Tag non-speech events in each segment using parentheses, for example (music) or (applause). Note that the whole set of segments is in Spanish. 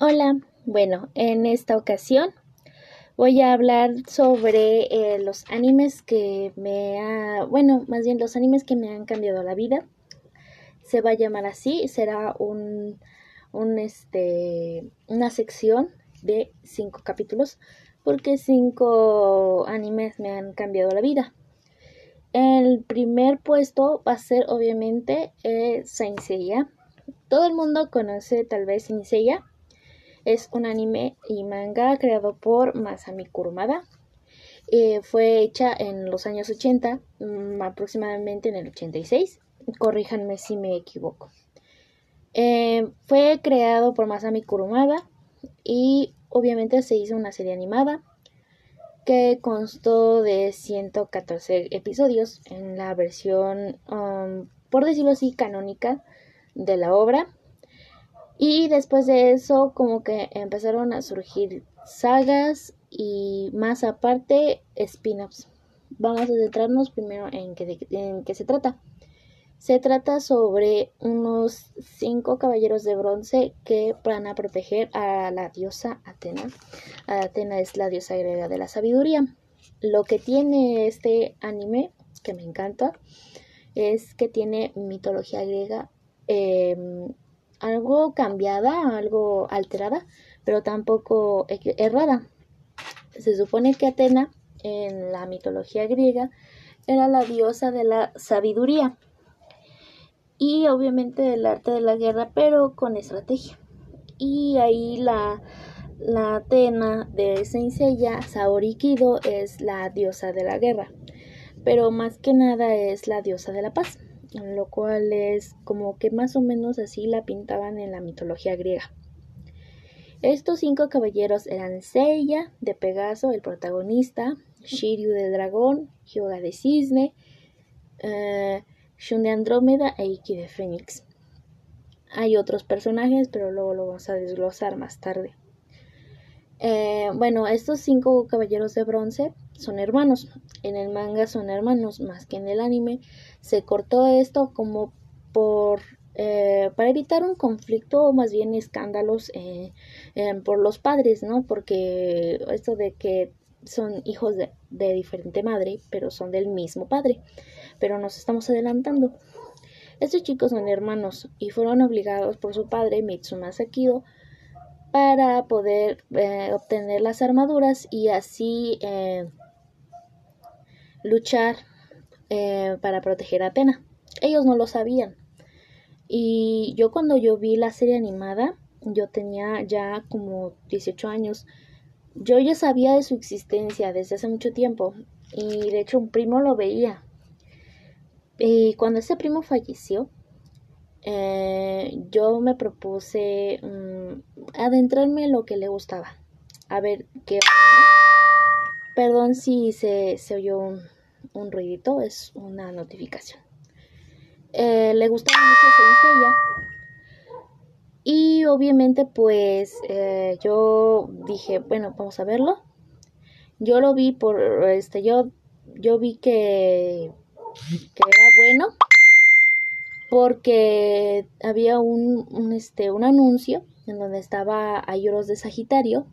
Hola, bueno, en esta ocasión voy a hablar sobre eh, los animes que me ha, bueno, más bien los animes que me han cambiado la vida. Se va a llamar así, será un, un este, una sección de cinco capítulos, porque cinco animes me han cambiado la vida. El primer puesto va a ser obviamente eh. Todo el mundo conoce tal vez Saint es un anime y manga creado por Masami Kurumada. Eh, fue hecha en los años 80, mm, aproximadamente en el 86. Corríjanme si me equivoco. Eh, fue creado por Masami Kurumada y obviamente se hizo una serie animada que constó de 114 episodios en la versión, um, por decirlo así, canónica de la obra. Y después de eso como que empezaron a surgir sagas y más aparte spin-offs. Vamos a centrarnos primero en qué, se trata. Se trata sobre unos cinco caballeros de bronce que van a proteger a la diosa Atena. Atena es la diosa griega de la sabiduría. Lo que tiene este anime, que me encanta, es que tiene mitología griega em, algo cambiada, algo alterada, pero tampoco errada. Se supone que Atena, en la mitología griega, era la diosa de la sabiduría y obviamente del arte de la guerra, pero con estrategia. Y ahí la, la Atena de Seiya, Saori es la diosa de la guerra, pero más que nada es la diosa de la paz lo cual es como que más o menos así la pintaban en la mitología griega. Estos cinco caballeros eran Seiya de Pegaso, el protagonista, Shiryu de Dragón, Hyoga de Cisne, uh, Shun de Andrómeda e Iki de Fénix. Hay otros personajes, pero luego lo vamos a desglosar más tarde. Eh, bueno, estos cinco caballeros de bronce son hermanos. En el manga son hermanos más que en el anime. Se cortó esto como por eh, para evitar un conflicto o más bien escándalos eh, por los padres, ¿no? Porque esto de que son hijos de, de, diferente madre, pero son del mismo padre. Pero nos estamos adelantando. Estos chicos son hermanos y fueron obligados por su padre, Mitsuma Sakido, para poder eh, obtener las armaduras y así luchar eh, para proteger a Atena. Ellos no lo sabían. Y yo cuando yo vi la serie animada, yo tenía ya como 18 años. Yo ya sabía de su existencia desde hace mucho tiempo. Y de hecho un primo lo veía. Y cuando ese primo falleció, eh, yo me propuse mm, adentrarme en lo que le gustaba. A ver qué. Perdón si se, se oyó un, un, ruidito, es una notificación. Eh, le gustaba mucho Senseiya. Y obviamente, pues eh, yo dije, bueno, vamos a verlo. Yo lo vi por este, yo, yo vi que, que era bueno porque había un, este, un anuncio en donde estaba Ayoros de Sagitario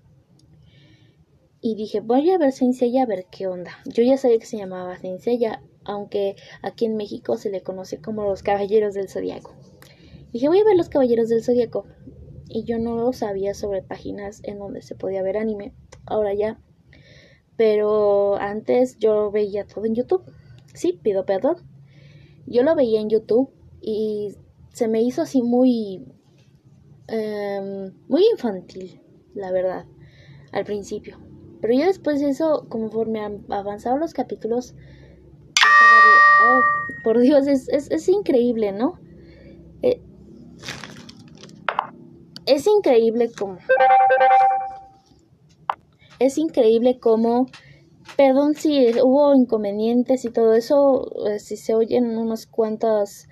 y dije, voy a ver Senseiya a ver qué onda. Yo ya sabía que se llamaba Senseiya, aunque aquí en México se le conoce como los Caballeros del Zodiaco. Dije, voy a ver los Caballeros del Zodiaco. Y yo no sabía sobre páginas en donde se podía ver anime. Ahora ya. Pero antes yo veía todo en YouTube. Sí, pido perdón. Yo lo veía en YouTube y se me hizo así muy em, muy infantil la verdad al principio pero ya después de eso conforme avanzado los capítulos oh, por Dios es, es, increíble no eh, es increíble como es increíble como perdón si hubo inconvenientes y todo eso eh, si se oyen unos cuantos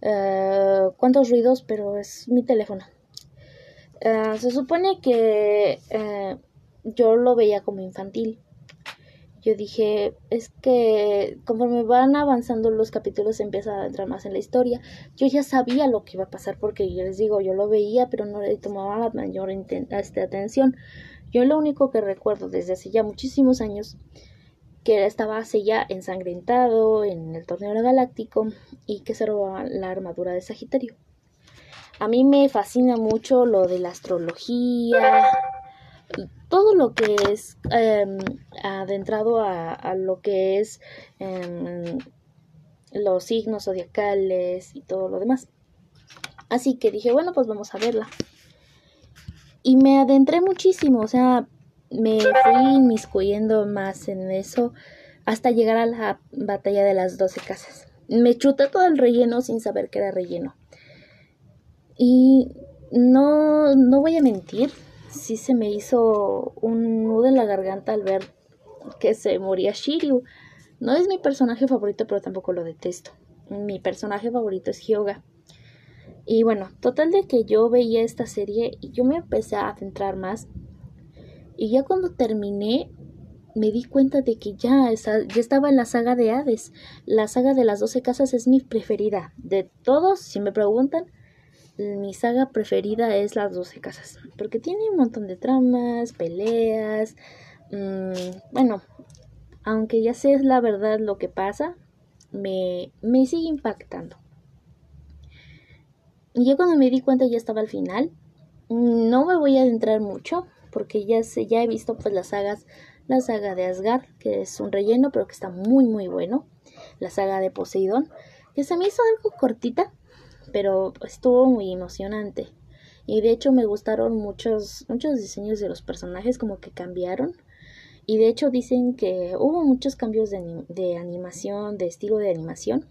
uh, cuántos ruidos, pero es mi teléfono. Se supone que yo lo veía como infantil. yo dije, es que conforme van avanzando los capítulos empieza a entrar más en la historia. Yo ya sabía lo que iba a pasar porque yo les digo, yo lo veía, pero no le tomaba la mayor este, atención. Yo lo único que recuerdo desde hace ya muchísimos años que estaba así ya ensangrentado en el torneo galáctico y que se robaba la armadura de Sagitario. A mí me fascina mucho lo de la astrología, todo lo que es em, adentrado a, lo que es em, los signos zodiacales y todo lo demás. Así que dije, bueno, pues vamos a verla. Y me adentré muchísimo, o sea, me fui inmiscuyendo más en eso hasta llegar a la batalla de las doce casas. Me chuté todo el relleno sin saber que era relleno. Y no, no voy a mentir, sí se me hizo un nudo en la garganta al ver que se moría Shiryu. No es mi personaje favorito, pero tampoco lo detesto. Mi personaje favorito es Hyoga. Y bueno, total de que yo veía esta serie y yo me empecé a centrar más. Y ya cuando terminé, me di cuenta de que ya, ya estaba en la saga de Hades. La saga de las 12 casas es mi preferida. De todos, si me preguntan, mi saga preferida es Las Doce Casas, porque tiene un montón de tramas, peleas, mm, bueno, aunque ya sé la verdad lo que pasa, me, me sigue impactando. Y yo cuando me di cuenta ya estaba al final, no me voy a adentrar mucho, porque ya, sé, ya he visto pues las sagas, la saga de Asgard, que es un relleno, pero que está muy muy bueno, la saga de Poseidón, que se me hizo algo cortita, pero estuvo muy emocionante. Y de hecho me gustaron muchos, muchos diseños de los personajes como que cambiaron. Y de hecho dicen que hubo muchos cambios de, de animación, de estilo de animación.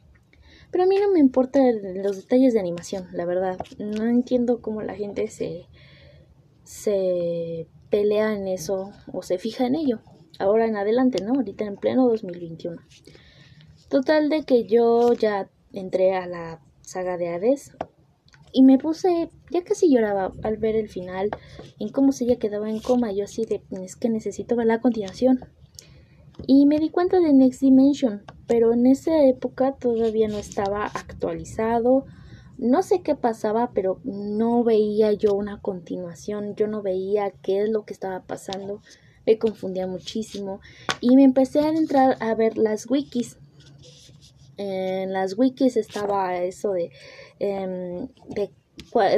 Pero a mí no me importan los detalles de animación, la verdad. No entiendo cómo la gente se, se pelea en eso o se fija en ello. Ahora en adelante, ¿no? Ahorita en pleno 2021. Total de que yo ya entré a la saga de Hades. Y me puse, ya casi lloraba al ver el final, en cómo se ella quedaba en coma. Yo así de, es que necesito ver la continuación. Y me di cuenta de Next Dimension, pero en esa época todavía no estaba actualizado. No sé qué pasaba, pero no veía yo una continuación. Yo no veía qué es lo que estaba pasando. Me confundía muchísimo. Y me empecé a entrar a ver las wikis en las wikis estaba eso de, em, de,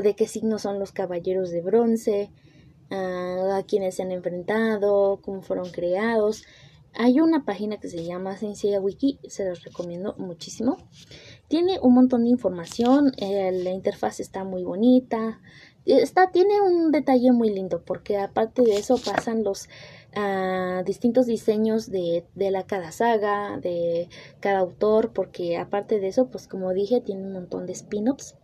de, qué signos son los caballeros de bronce, ah, a quienes se han enfrentado, cómo fueron creados. Hay una página que se llama Sencilla Wiki, se los recomiendo muchísimo. Tiene un montón de información, la interfaz está muy bonita, está, tiene un detalle muy lindo porque aparte de eso pasan los distintos diseños de, de, la cada saga, de cada autor, porque aparte de eso, pues como dije, tiene un montón de spin-offs.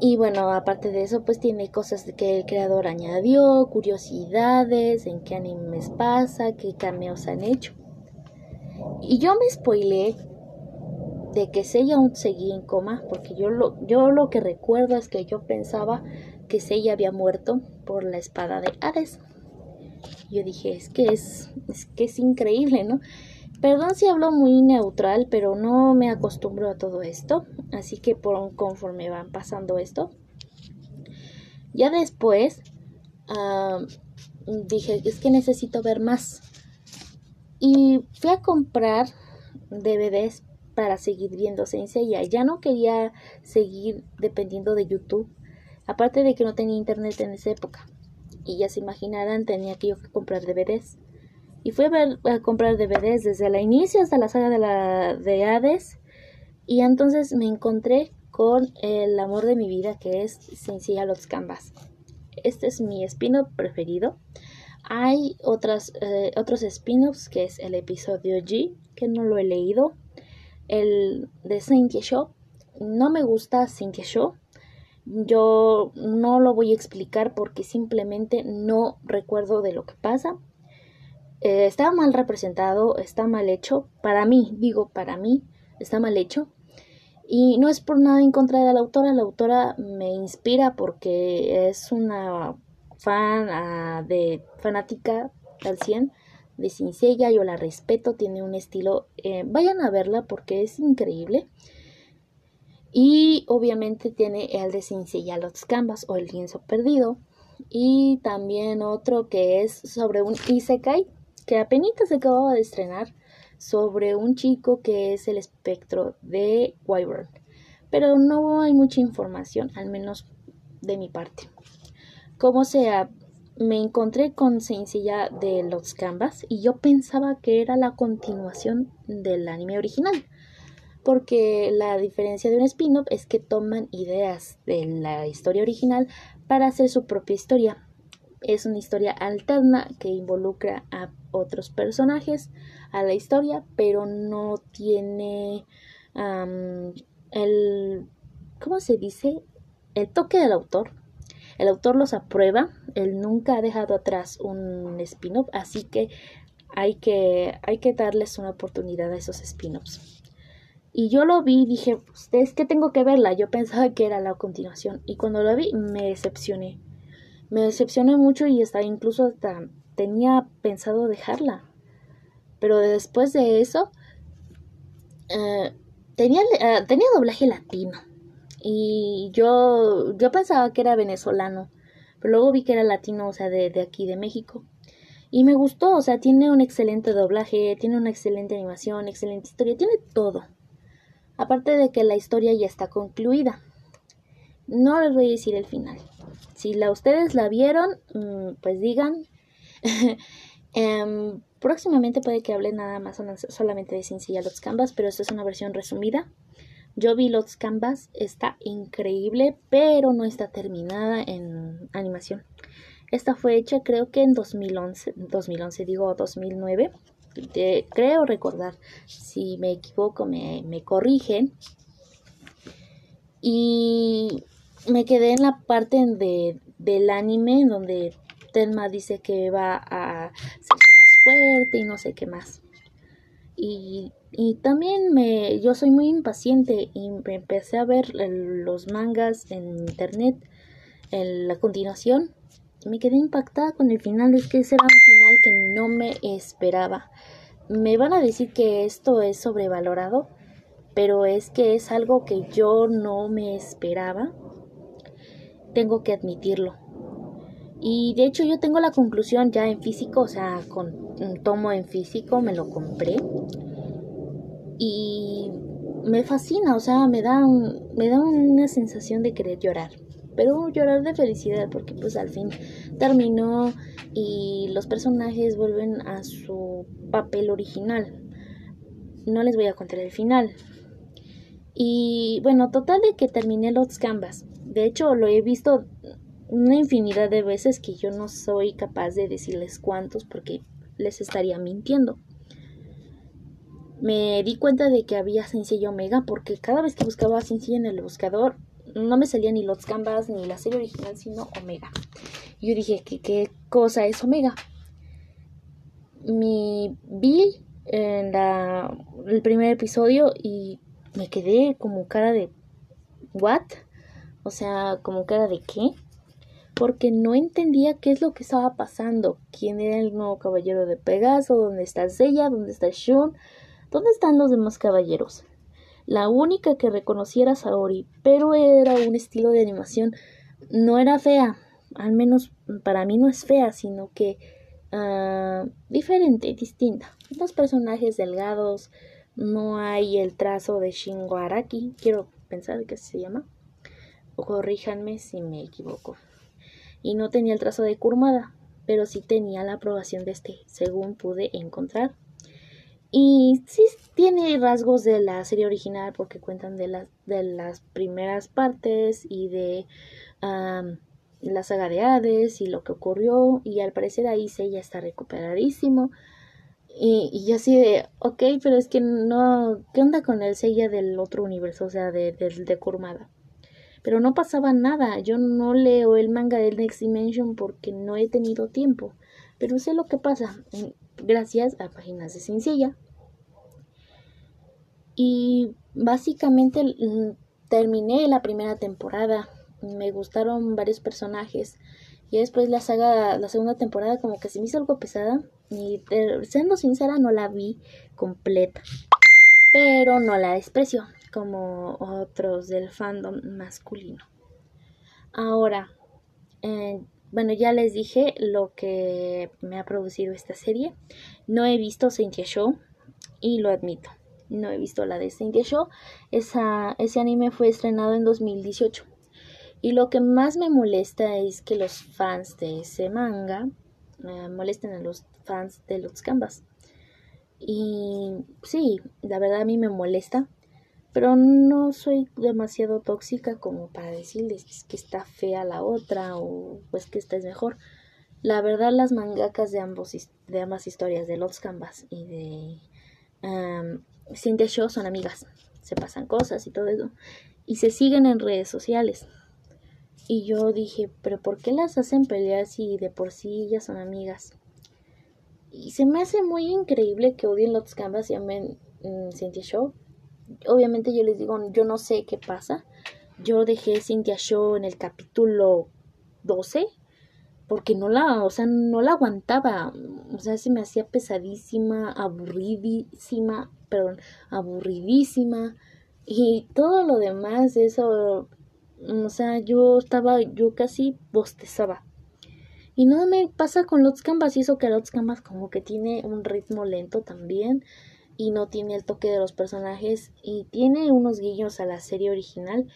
Y bueno, aparte de eso, pues tiene cosas que el creador añadió, curiosidades, en qué animes pasa, qué cameos han hecho. Y yo me spoilé de que Seiya aún seguía en coma, porque yo lo, yo lo que recuerdo es que yo pensaba que Seiya había muerto por la espada de Hades. Yo dije, es que es, es que es increíble, ¿no? Perdón si hablo muy neutral, pero no me acostumbro a todo esto, así que por conforme van pasando esto. Ya después dije, es que necesito ver más. Y fui a comprar DVDs para seguir viendo Sensei. Ya no quería seguir dependiendo de YouTube. Aparte de que no tenía internet en esa época y ya se imaginarán tenía que yo que comprar DVDs. Y fui a, ver, a comprar DVDs desde la inicio hasta la saga de, la, de Hades. Y entonces me encontré con el amor de mi vida que es Sencilla Los Canvas. Este es mi spin-off preferido. Hay otras, eh, otros spin-offs que es el episodio G, que no lo he leído. El de Cynthia Show. No me gusta Cynthia Show. Yo no lo voy a explicar porque simplemente no recuerdo de lo que pasa. Eh, está mal representado, está mal hecho. Para mí, digo para mí, está mal hecho. Y no es por nada en contra de la autora. La autora me inspira porque es una fan ah, de fanática al 100 de Cincella, yo la respeto, tiene un estilo, eh, vayan a verla porque es increíble. Y obviamente tiene el de Cincella Los Canvas o el lienzo perdido. Y también otro que es sobre un Isekai que apenas se acababa de estrenar sobre un chico que es el espectro de Wyvern. Pero no hay mucha información, al menos de mi parte. Como sea, me encontré con Sencilla de los Canvas y yo pensaba que era la continuación del anime original. Porque la diferencia de un spin-off es que toman ideas de la historia original para hacer su propia historia. Es una historia alterna que involucra a otros personajes a la historia, pero no tiene el, ¿cómo se dice? El toque del autor. El autor los aprueba, él nunca ha dejado atrás un spin-off, así que hay, que hay que darles una oportunidad a esos spin-offs. Y yo lo vi y dije, pues, es que tengo que verla. Yo pensaba que era la continuación. Y cuando lo vi, me decepcioné. Me decepcioné mucho y hasta incluso hasta tenía pensado dejarla. Pero después de eso, eh, tenía, eh, tenía doblaje latino. Y yo, yo pensaba que era venezolano. Pero luego vi que era latino, o sea, de, de aquí, de México. Y me gustó, o sea, tiene un excelente doblaje, tiene una excelente animación, excelente historia, tiene todo. Aparte de que la historia ya está concluida. No les voy a decir el final. Si la, ustedes la vieron, mm, pues digan. (laughs) Em, próximamente puede que hable nada más solamente de sencilla Los Canvas, pero esta es una versión resumida. Yo vi Los Canvas, está increíble, pero no está terminada en animación. Esta fue hecha creo que en 2011, 2011 digo 2009. Creo recordar, si me equivoco me, me corrigen. Y me quedé en la parte de, del anime donde Telma dice que va a ser más fuerte y no sé qué más. Y, y también me, yo soy muy impaciente y me empecé a ver los mangas en internet en la continuación. Me quedé impactada con el final, es que ese era un final que no me esperaba. Me van a decir que esto es sobrevalorado, pero es que es algo que yo no me esperaba tengo que admitirlo. Y de hecho yo tengo la conclusión ya en físico, o sea, con un tomo en físico, me lo compré. Y me fascina, o sea, me da, me da una sensación de querer llorar. Pero llorar de felicidad porque pues al fin terminó y los personajes vuelven a su papel original. No les voy a contar el final. Y bueno, total de que terminé los canvas. De hecho, lo he visto una infinidad de veces que yo no soy capaz de decirles cuántos porque les estaría mintiendo. Me di cuenta de que había sencilla omega porque cada vez que buscaba sencilla en el buscador no me salía ni los canvas ni la serie original sino omega. Yo dije, ¿qué, qué cosa es omega? Mi vi en el primer episodio y me quedé como cara de ¿what? O sea, como cara de qué? Porque no entendía qué es lo que estaba pasando. ¿Quién era el nuevo caballero de Pegaso? ¿Dónde está Seiya? ¿Dónde está Shun? ¿Dónde están los demás caballeros? La única que reconociera era Saori, pero era un estilo de animación. No era fea, al menos para mí no es fea, sino que uh, diferente, distinta. Los personajes delgados, no hay el trazo de Shingo Araki, quiero pensar que se llama corríjanme si me equivoco. Y no tenía el trazo de Kurmada, pero sí tenía la aprobación de este, según pude encontrar. Y sí tiene rasgos de la serie original porque cuentan de, las de las primeras partes y de la saga de Hades y lo que ocurrió. Y al parecer ahí se ya está recuperadísimo. Y, y así de, ok, pero es que no, ¿qué onda con el Seiya del otro universo? O sea, de, de, de pero no pasaba nada. Yo no leo el manga del Next Dimension porque no he tenido tiempo, pero sé lo que pasa gracias a páginas de sencilla. Y básicamente mm, terminé la primera temporada. me gustaron varios personajes. Y después la saga, la segunda temporada como que se me hizo algo pesada. Y siendo sincera no la vi completa. Pero no la desprecio como otros del fandom masculino. Ahora, eh, bueno, ya les dije lo que me ha producido esta serie. No he visto Saint Show y lo admito. No he visto la de Saint Show. Esa, ese anime fue estrenado en 2018. Y lo que más me molesta es que los fans de ese manga me molesten a los fans de los Canvas. Y sí, la verdad a mí me molesta pero no soy demasiado tóxica como para decirles que está fea la otra o pues que esta es mejor. La verdad las mangakas de, ambos, de ambas historias, de Lost Canvas y de um, Cynthia Show son amigas, se pasan cosas y todo eso y se siguen en redes sociales. Y yo dije, pero ¿por qué las hacen pelear si de por sí ellas son amigas? Y se me hace muy increíble que odien Lost Canvas y amen um, Cynthia Show obviamente yo les digo, yo no sé qué pasa. Yo dejé Cynthia Show en el capítulo 12 porque no la, o sea, no la aguantaba. O sea, se me hacía pesadísima, aburridísima, perdón, aburridísima. Y todo lo demás, eso, o sea, yo estaba, yo casi bostezaba. Y no me pasa con Lots Canvas, y eso que Lots Canvas como que tiene un ritmo lento también y no tiene el toque de los personajes y tiene unos guiños a la serie original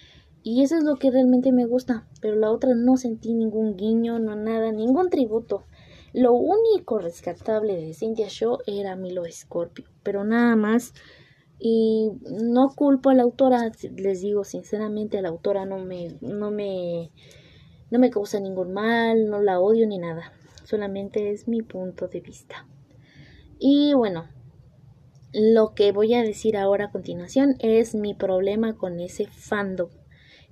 y eso es lo que realmente me gusta, pero la otra no sentí ningún guiño, no nada, ningún tributo. Lo único rescatable de Cynthia Show era Milo Scorpio, pero nada más. Y no culpo a la autora, les digo sinceramente, a la autora no me, no me, no me causa ningún mal, no la odio ni nada. Solamente es mi punto de vista. Y bueno, lo que voy a decir ahora a continuación es mi problema con ese fandom,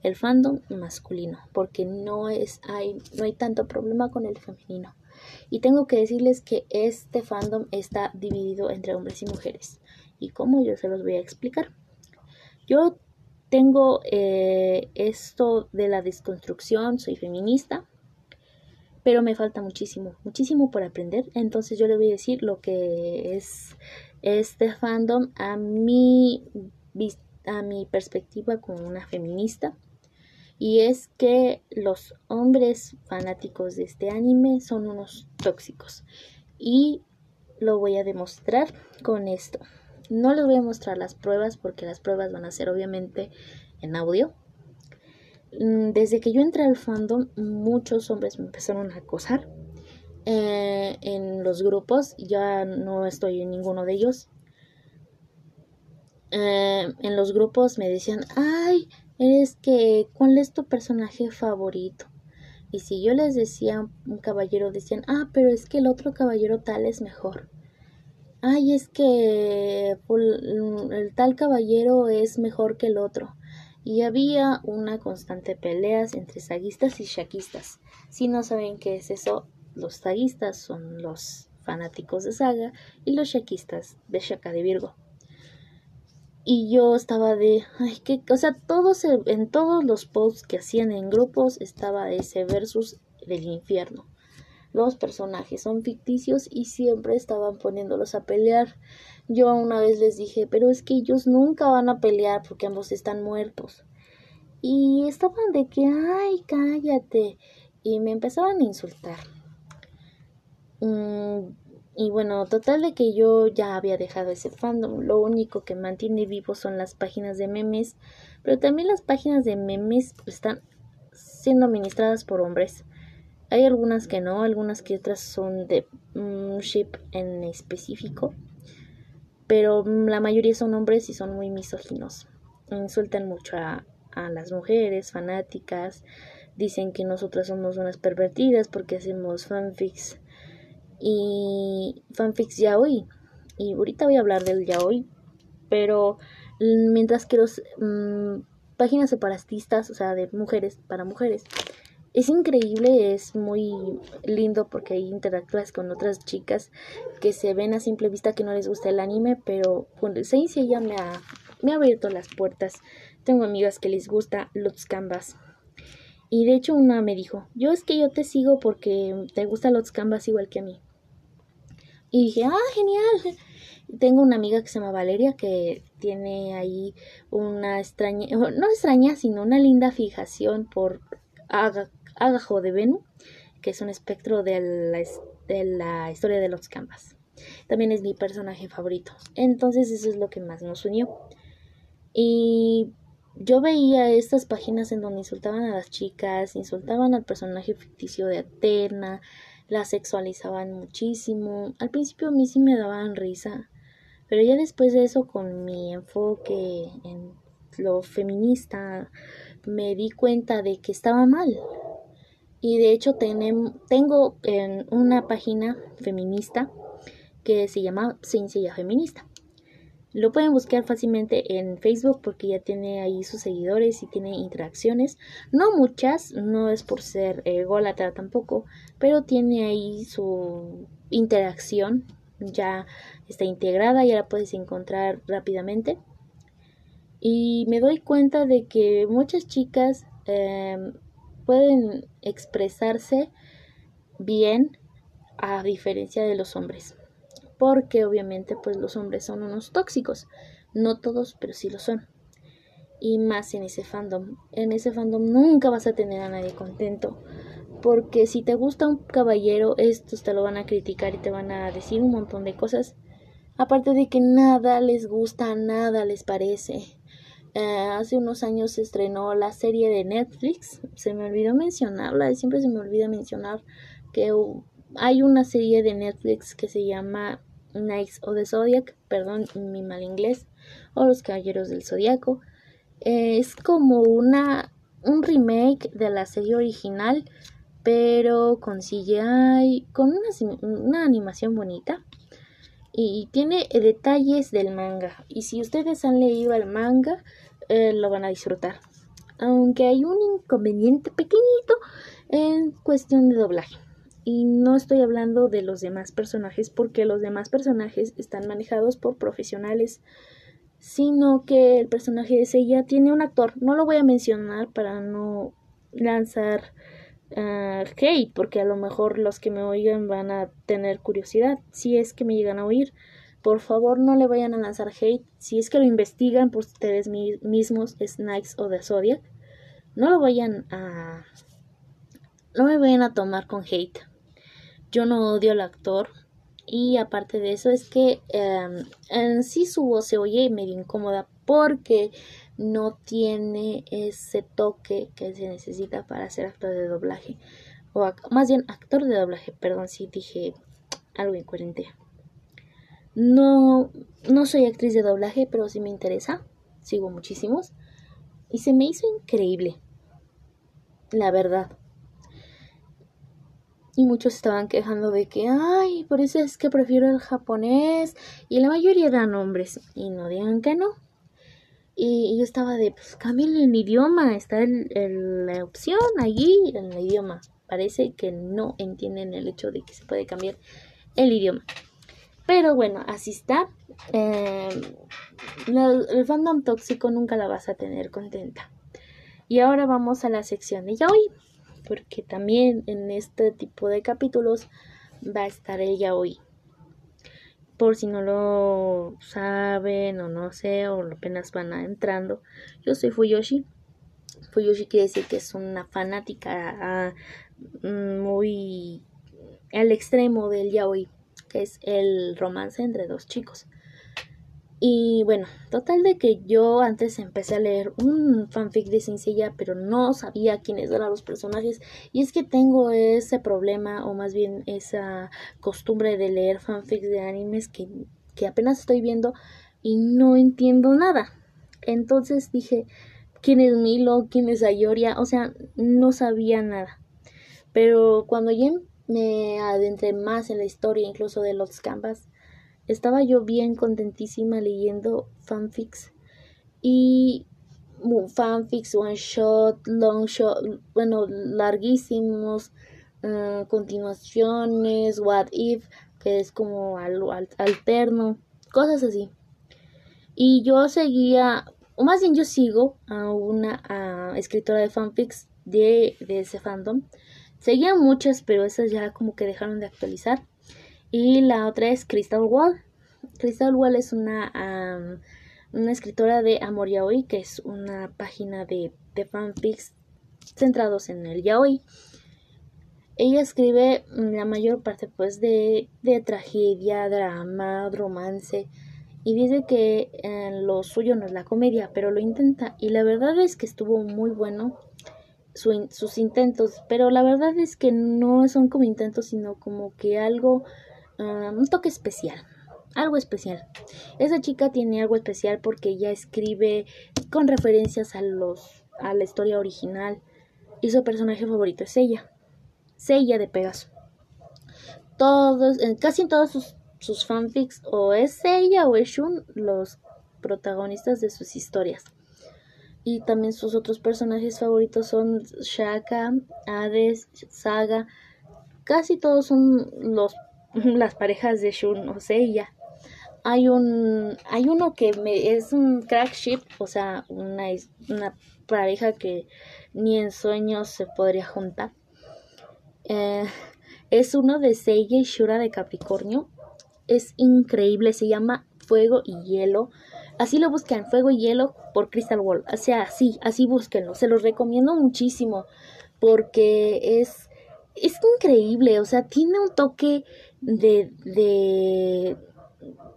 el fandom masculino, porque no es hay no hay tanto problema con el femenino. Y tengo que decirles que este fandom está dividido entre hombres y mujeres. ¿Y cómo? Yo se los voy a explicar. Yo tengo eh, esto de la desconstrucción, soy feminista, pero me falta muchísimo, muchísimo por aprender. Entonces yo le voy a decir lo que es este fandom a mi, a mi perspectiva como una feminista. Y es que los hombres fanáticos de este anime son unos tóxicos. Y lo voy a demostrar con esto. No les voy a mostrar las pruebas porque las pruebas van a ser obviamente en audio. Mm, desde que yo entré al fandom, muchos hombres me empezaron a acosar eh, en los grupos, ya no estoy en ninguno de ellos. Eh, en los grupos me decían, ay, eres que, ¿cuál es tu personaje favorito? Y si yo les decía un caballero, decían, ah, pero es que el otro caballero tal es mejor. Ay, es que el tal caballero es mejor que el otro. Y había una constante pelea entre saguistas y shaquistas. Si no saben qué es eso, los taguistas son los fanáticos de Saga y los shakistas de Shaka de Virgo. Y yo estaba de, ay, que, o sea, todos, en todos los posts que hacían en grupos estaba ese versus del infierno. Los personajes son ficticios y siempre estaban poniéndolos a pelear. Yo una vez les dije, pero es que ellos nunca van a pelear porque ambos están muertos. Y estaban de que, ay, cállate. Y me empezaban a insultar. Mm, y bueno, total de que yo ya había dejado ese fandom. Lo único que mantiene vivo son las páginas de memes. Pero también las páginas de memes están siendo administradas por hombres. Hay algunas que no, algunas que otras son de un ship en específico. Pero la mayoría son hombres y son muy misóginos. Insultan mucho a, a las mujeres fanáticas. Dicen que nosotras somos unas pervertidas porque hacemos fanfics y fanfics yaoi. Y ahorita voy a hablar del yaoi, pero mientras que los mm, páginas separatistas, o sea, de mujeres para mujeres, es increíble, es muy lindo porque ahí interactúas con otras chicas que se ven a simple vista que no les gusta el anime, pero cuando se ya me ha, me ha abierto las puertas. Tengo amigas que les gusta los canvas. Y de hecho una me dijo, yo es que yo te sigo porque te gustan los canvas igual que a mí. Y dije, ah, genial. (laughs) Tengo una amiga que se llama Valeria que tiene ahí una extraña, (laughs) no extraña, sino una linda fijación por Agajo de Venus, que es un espectro de la, de la historia de los canvas. También es mi personaje favorito. Entonces eso es lo que más nos unió. Y yo veía estas páginas en donde insultaban a las chicas, insultaban al personaje ficticio de Aterna, la sexualizaban muchísimo. Al principio a mí sí me daban risa, pero ya después de eso con mi enfoque en lo feminista me di cuenta de que estaba mal. Y de hecho tengo en una página feminista que se llama Ciencia Feminista. Lo pueden buscar fácilmente en Facebook porque ya tiene ahí sus seguidores y tiene interacciones. No muchas, no es por ser ególatra tampoco, pero tiene ahí su interacción. Ya está integrada, ya la puedes encontrar rápidamente. Y me doy cuenta de que muchas chicas em, pueden expresarse bien a diferencia de los hombres porque obviamente pues los hombres son unos tóxicos. No todos, pero sí lo son. Y más en ese fandom. En ese fandom nunca vas a tener a nadie contento. Porque si te gusta un caballero, estos te lo van a criticar y te van a decir un montón de cosas. Aparte de que nada les gusta, nada les parece. Eh, hace unos años se estrenó la serie de Netflix. Se me olvidó mencionarla, siempre se me olvida mencionar que hay una serie de Netflix que se llama Knights of the Zodiac, perdón mi mal inglés, o Los Caballeros del Zodiaco. es como una un remake de la serie original, pero con CGI, con una, animación bonita y tiene detalles del manga. Y si ustedes han leído el manga, eh, lo van a disfrutar. Aunque hay un inconveniente pequeñito en cuestión de doblaje. Y no estoy hablando de los demás personajes porque los demás personajes están manejados por profesionales, sino que el personaje de Seiya tiene un actor. No lo voy a mencionar para no lanzar uh, hate, porque a lo mejor los que me oigan van a tener curiosidad. Si es que me llegan a oír, por favor no le vayan a lanzar hate. Si es que lo investigan por ustedes mismos, Snipes o The Zodiac, no lo vayan a. No me vayan a tomar con hate yo no odio al actor. Y aparte de eso es que em, en sí su voz se oye medio incómoda porque no tiene ese toque que se necesita para ser actor de doblaje. O más bien actor de doblaje perdón si dije algo incoherente. No no soy actriz de doblaje pero sí me interesa. Sigo muchísimos. Y se me hizo increíble. La verdad y muchos estaban quejando de que, ay, por eso es que prefiero el japonés. Y la mayoría dan hombres. Y no digan que no. Y yo estaba de, pues cambien el idioma. Está el, la opción allí en el idioma. Parece que no entienden el hecho de que se puede cambiar el idioma. Pero bueno, así está. Em, el fandom tóxico nunca la vas a tener contenta. Y ahora vamos a la sección de yaoi porque también en este tipo de capítulos va a estar ella hoy. Por si no lo saben o no sé, o apenas van entrando, yo soy Fuyoshi. Fuyoshi quiere decir que es una fanática ah, muy al extremo del yaoi, que es el romance entre dos chicos. Y bueno, total de que yo antes empecé a leer un fanfic de Sencilla, pero no sabía quiénes eran los personajes. Y es que tengo ese problema, o más bien esa costumbre de leer fanfics de animes que, que apenas estoy viendo y no entiendo nada. Entonces dije, ¿quién es Milo? ¿Quién es Ayoria? O sea, no sabía nada. Pero cuando ya me adentré más en la historia, incluso de los canvas, estaba yo bien contentísima leyendo fanfics y fanfics, one shot, long shot, bueno, larguísimos, uh, continuaciones, what if, que es como algo alterno, cosas así. Y yo seguía, o más bien yo sigo a una escritora de fanfics de, de ese fandom. Seguían muchas, pero esas ya como que dejaron de actualizar. Y la otra es Crystal Wall. Crystal Wall es una, una escritora de Amor Yaoi, que es una página de, de fanfics centrados en el yaoi. Ella escribe la mayor parte pues de, de tragedia, drama, romance y dice que eh, lo suyo no es la comedia, pero lo intenta y la verdad es que estuvo muy bueno sus intentos, pero la verdad es que no son como intentos, sino como que algo, ah, un toque especial, algo especial. Esa chica tiene algo especial porque ella escribe con referencias a los, a la historia original y su personaje favorito es ella, Seiya de Pegaso. Todos, casi en todos sus, sus fanfics, o es Seiya o es Shun los protagonistas de sus historias. Y también sus otros personajes favoritos son Shaka, Hades, Saga. Casi todos son los, las parejas de Shun o Seiya. Hay un hay uno que me, es un crack ship, o sea, una, una pareja que ni en sueños se podría juntar. Eh, es uno de Seiya y Shura de Capricornio. Es increíble, se llama Fuego y Hielo. Así lo buscan, Fuego y Hielo por Crystal Wall. O sea, así, así búsquenlo. Se los recomiendo muchísimo porque es, es increíble. O sea, tiene un toque de, de,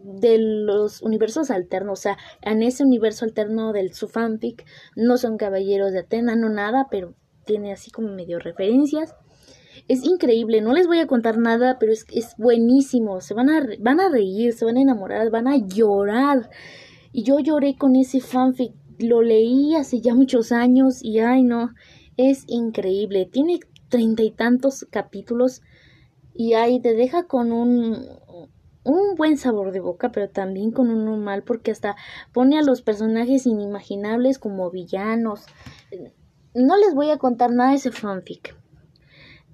de los universos alternos. O sea, en ese universo alterno del su fanfic no son caballeros de Atena, no nada, pero tiene así como medio referencias. Es increíble, no les voy a contar nada, pero es, es buenísimo. Se van a, van a reír, se van a enamorar, van a llorar. Y yo lloré con ese fanfic, lo leí hace ya muchos años y ay no, es increíble. Tiene treinta y tantos capítulos y ay, te deja con un, un buen sabor de boca, pero también con un mal porque hasta pone a los personajes inimaginables como villanos. No les voy a contar nada de ese fanfic.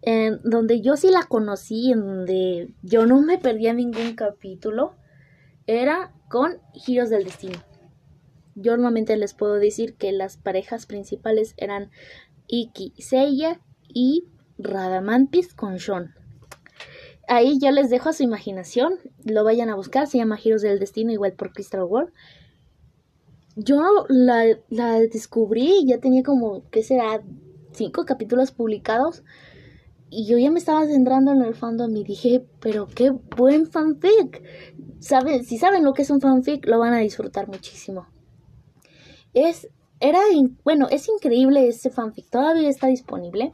En donde yo sí la conocí, en donde yo no me perdía ningún capítulo, era con giros del destino. Yo normalmente les puedo decir que las parejas principales eran Iki Seiya y Radamantis con Shon. Ahí yo les dejo a su imaginación, lo vayan a buscar, se llama Giros del Destino, igual por Crystal World. Yo la, la descubrí, ya tenía como, ¿qué será? Cinco capítulos publicados y yo ya me estaba centrando en el fandom y dije, pero qué buen fanfic. ¿Saben? Si saben lo que es un fanfic, lo van a disfrutar muchísimo. Es, era, bueno, es increíble ese fanfic, todavía está disponible.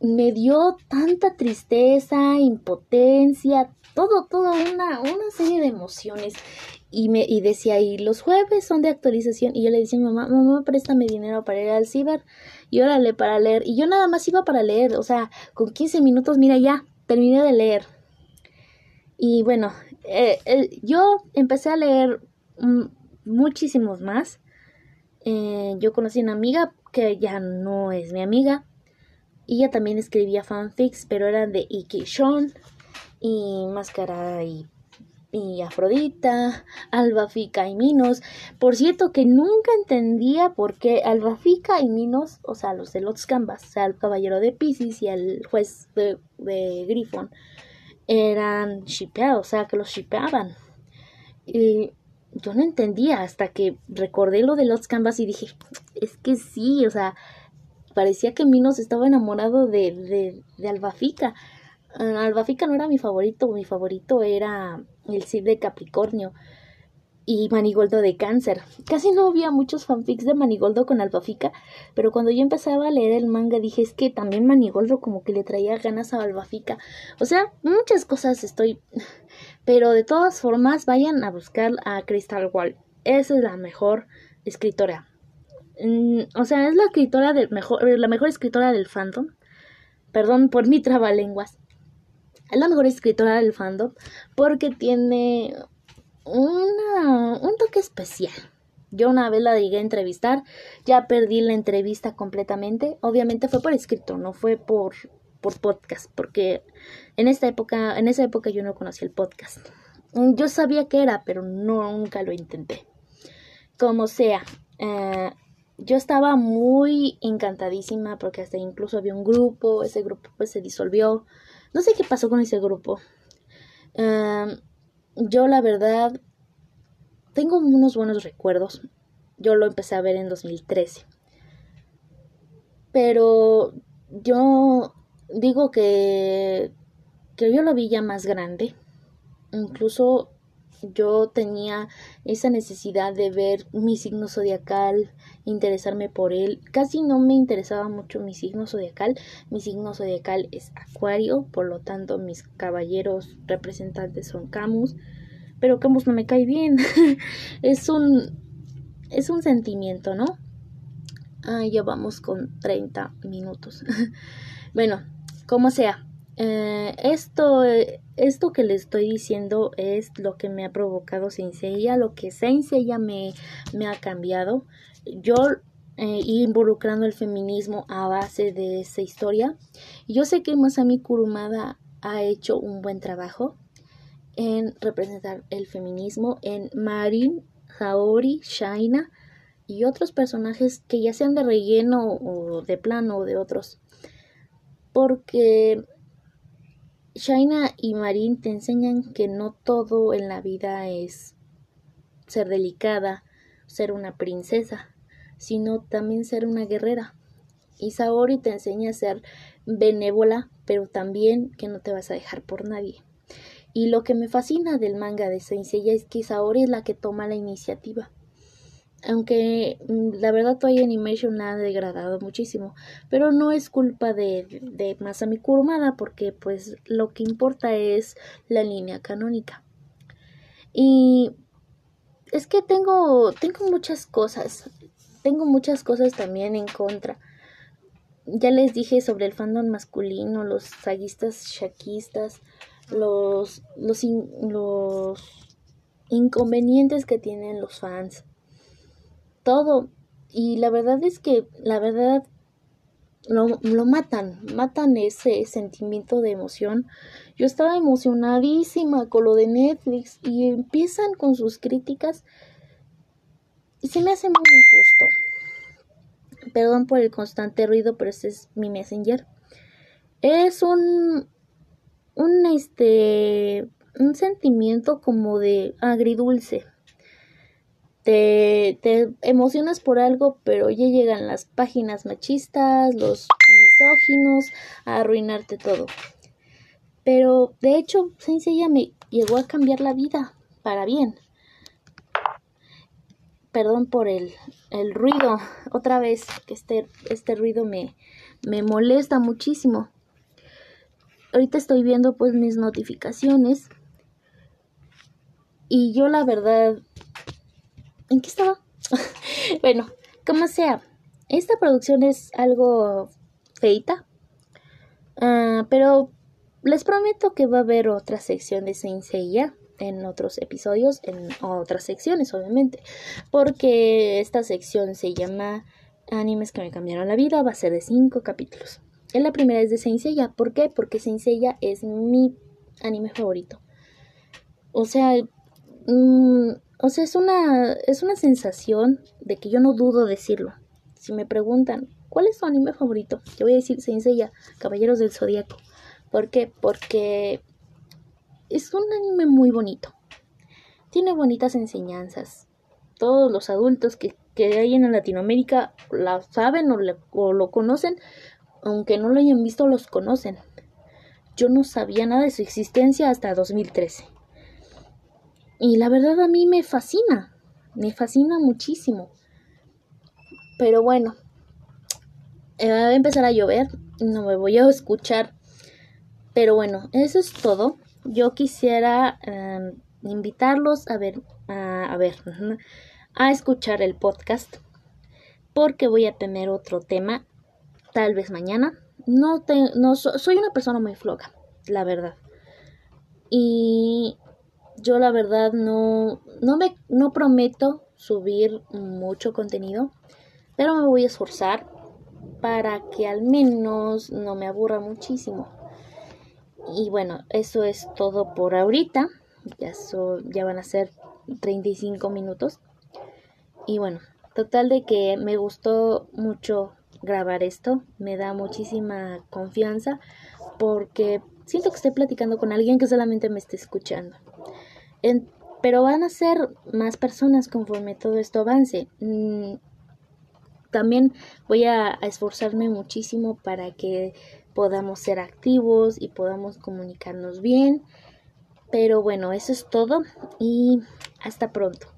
Me dio tanta tristeza, impotencia, todo, todo, una, una serie de emociones. Y, me, y decía, y los jueves son de actualización. Y yo le decía mamá, mamá, préstame dinero para ir al ciber y órale para leer. Y yo nada más iba para leer, o sea, con 15 minutos, mira, ya, terminé de leer. Y bueno, eh, yo empecé a leer muchísimos más. Eh, yo conocí una amiga que ya no es mi amiga. Y ella también escribía fanfics, pero eran de Iki Shon y Máscara y y Afrodita, Albafica y Minos. Por cierto, que nunca entendía por qué Albafica y Minos, o sea, los de los Canvas, o sea, el caballero de Pisces y el juez de, de Grifon, eran shipeados, o sea, que los shipeaban. Y yo no entendía hasta que recordé lo de los Canvas y dije, es que sí, o sea, parecía que Minos estaba enamorado de, de, de Albafica. Albafica no era mi favorito, mi favorito era el Cid de Capricornio y Manigoldo de Cáncer. Casi no había muchos fanfics de Manigoldo con Albafica, pero cuando yo empezaba a leer el manga dije es que también Manigoldo como que le traía ganas a Albafica. O sea, muchas cosas estoy... (laughs) Pero de todas formas, vayan a buscar a Crystal Wall. Esa es la mejor escritora. Mm, o sea, es la escritora del mejor, la mejor escritora del fandom. Perdón por mi trabalenguas. Es la mejor escritora del fandom porque tiene una, un toque especial. Yo una vez la llegué a entrevistar, ya perdí la entrevista completamente. Obviamente fue por escrito, no fue por, por podcast, porque en esta época, en esa época yo no conocía el podcast. Yo sabía que era, pero nunca lo intenté. Como sea, eh, yo estaba muy encantadísima porque hasta incluso había un grupo, ese grupo pues se disolvió. No sé qué pasó con ese grupo. yo la verdad tengo unos buenos recuerdos. Yo lo empecé a ver en 2013. Pero yo digo que, que yo lo vi ya más grande. Incluso yo tenía esa necesidad de ver mi signo zodiacal, interesarme por él. Casi no me interesaba mucho mi signo zodiacal. Mi signo zodiacal es Acuario, por lo tanto mis caballeros representantes son Camus. Pero Camus no me cae bien. (laughs) es un es un sentimiento, ¿no? Ah, ya vamos con 30 minutos. (laughs) bueno, como sea, eh, esto, esto que le estoy diciendo es lo que me ha provocado Seiya, lo que Seiya me, me ha cambiado. Yo eh, involucrando el feminismo a base de esa historia. Yo sé que Masami Kurumada ha hecho un buen trabajo en representar el feminismo en Marin, Haori, Shaina y otros personajes que ya sean de relleno o de plano o de otros. Porque Shaina y Marin te enseñan que no todo en la vida es ser delicada, ser una princesa, sino también ser una guerrera. Y Saori te enseña a ser benévola, pero también que no te vas a dejar por nadie. Y lo que me fascina del manga de Saint es que Saori es la que toma la iniciativa aunque mm, la verdad Toy Animation ha degradado muchísimo, pero no es culpa de, de Masami Kurumada porque pues lo que importa es la línea canónica. Y es que tengo, tengo muchas cosas, tengo muchas cosas también en contra. Ya les dije sobre el fandom masculino, los saguistas shakistas, los, los, los inconvenientes que tienen los fans todo. Y la verdad es que, la verdad, lo, lo, matan, matan ese sentimiento de emoción. Yo estaba emocionadísima con lo de Netflix y empiezan con sus críticas y se me hace muy injusto. Perdón por el constante ruido, pero ese es mi messenger. Es un, un, este, un sentimiento como de agridulce te, emocionas por algo, pero ya llegan las páginas machistas, los misóginos, a arruinarte todo. Pero de hecho, Sencilla me llegó a cambiar la vida para bien. Perdón por el, el ruido, otra vez, que este, este ruido me, me molesta muchísimo. Ahorita estoy viendo pues mis notificaciones y yo la verdad ¿En qué estaba? (laughs) bueno, como sea, esta producción es algo feita, ah, pero les prometo que va a haber otra sección de Saint en otros episodios, en otras secciones, obviamente, porque esta sección se llama Animes que me cambiaron la vida, va a ser de cinco capítulos. En la primera es de Saint ¿por qué? Porque Saint es mi anime favorito. O sea, mmm, o sea, es una, es una sensación de que yo no dudo decirlo. Si me preguntan, ¿cuál es tu anime favorito? Yo voy a decir Seiya, Caballeros del Zodíaco. ¿Por qué? Porque es un anime muy bonito. Tiene bonitas enseñanzas. Todos los adultos que, que hay en Latinoamérica la saben o, o lo conocen, aunque no lo hayan visto, los conocen. Yo no sabía nada de su existencia hasta 2013. Y la verdad a mí me fascina, me fascina muchísimo. Pero bueno, eh, va a empezar a llover, no me voy a escuchar. Pero bueno, eso es todo. Yo quisiera em, invitarlos a ver, a, ver, (laughs) a escuchar el podcast. Porque voy a tener otro tema, tal vez mañana. No, te, no soy una persona muy floja, la verdad. Y yo la verdad no, no me no prometo subir mucho contenido, pero me voy a esforzar para que al menos no me aburra muchísimo. Y bueno, eso es todo por ahorita. Ya, ya van a ser 35 minutos. Y bueno, Total de que me gustó mucho grabar esto, me da muchísima confianza porque siento que estoy platicando con alguien que solamente me está escuchando. Pero van a ser más personas conforme todo esto avance. Mm, también voy a, a esforzarme muchísimo para que podamos ser activos y podamos comunicarnos bien. Pero bueno, eso es todo y hasta pronto.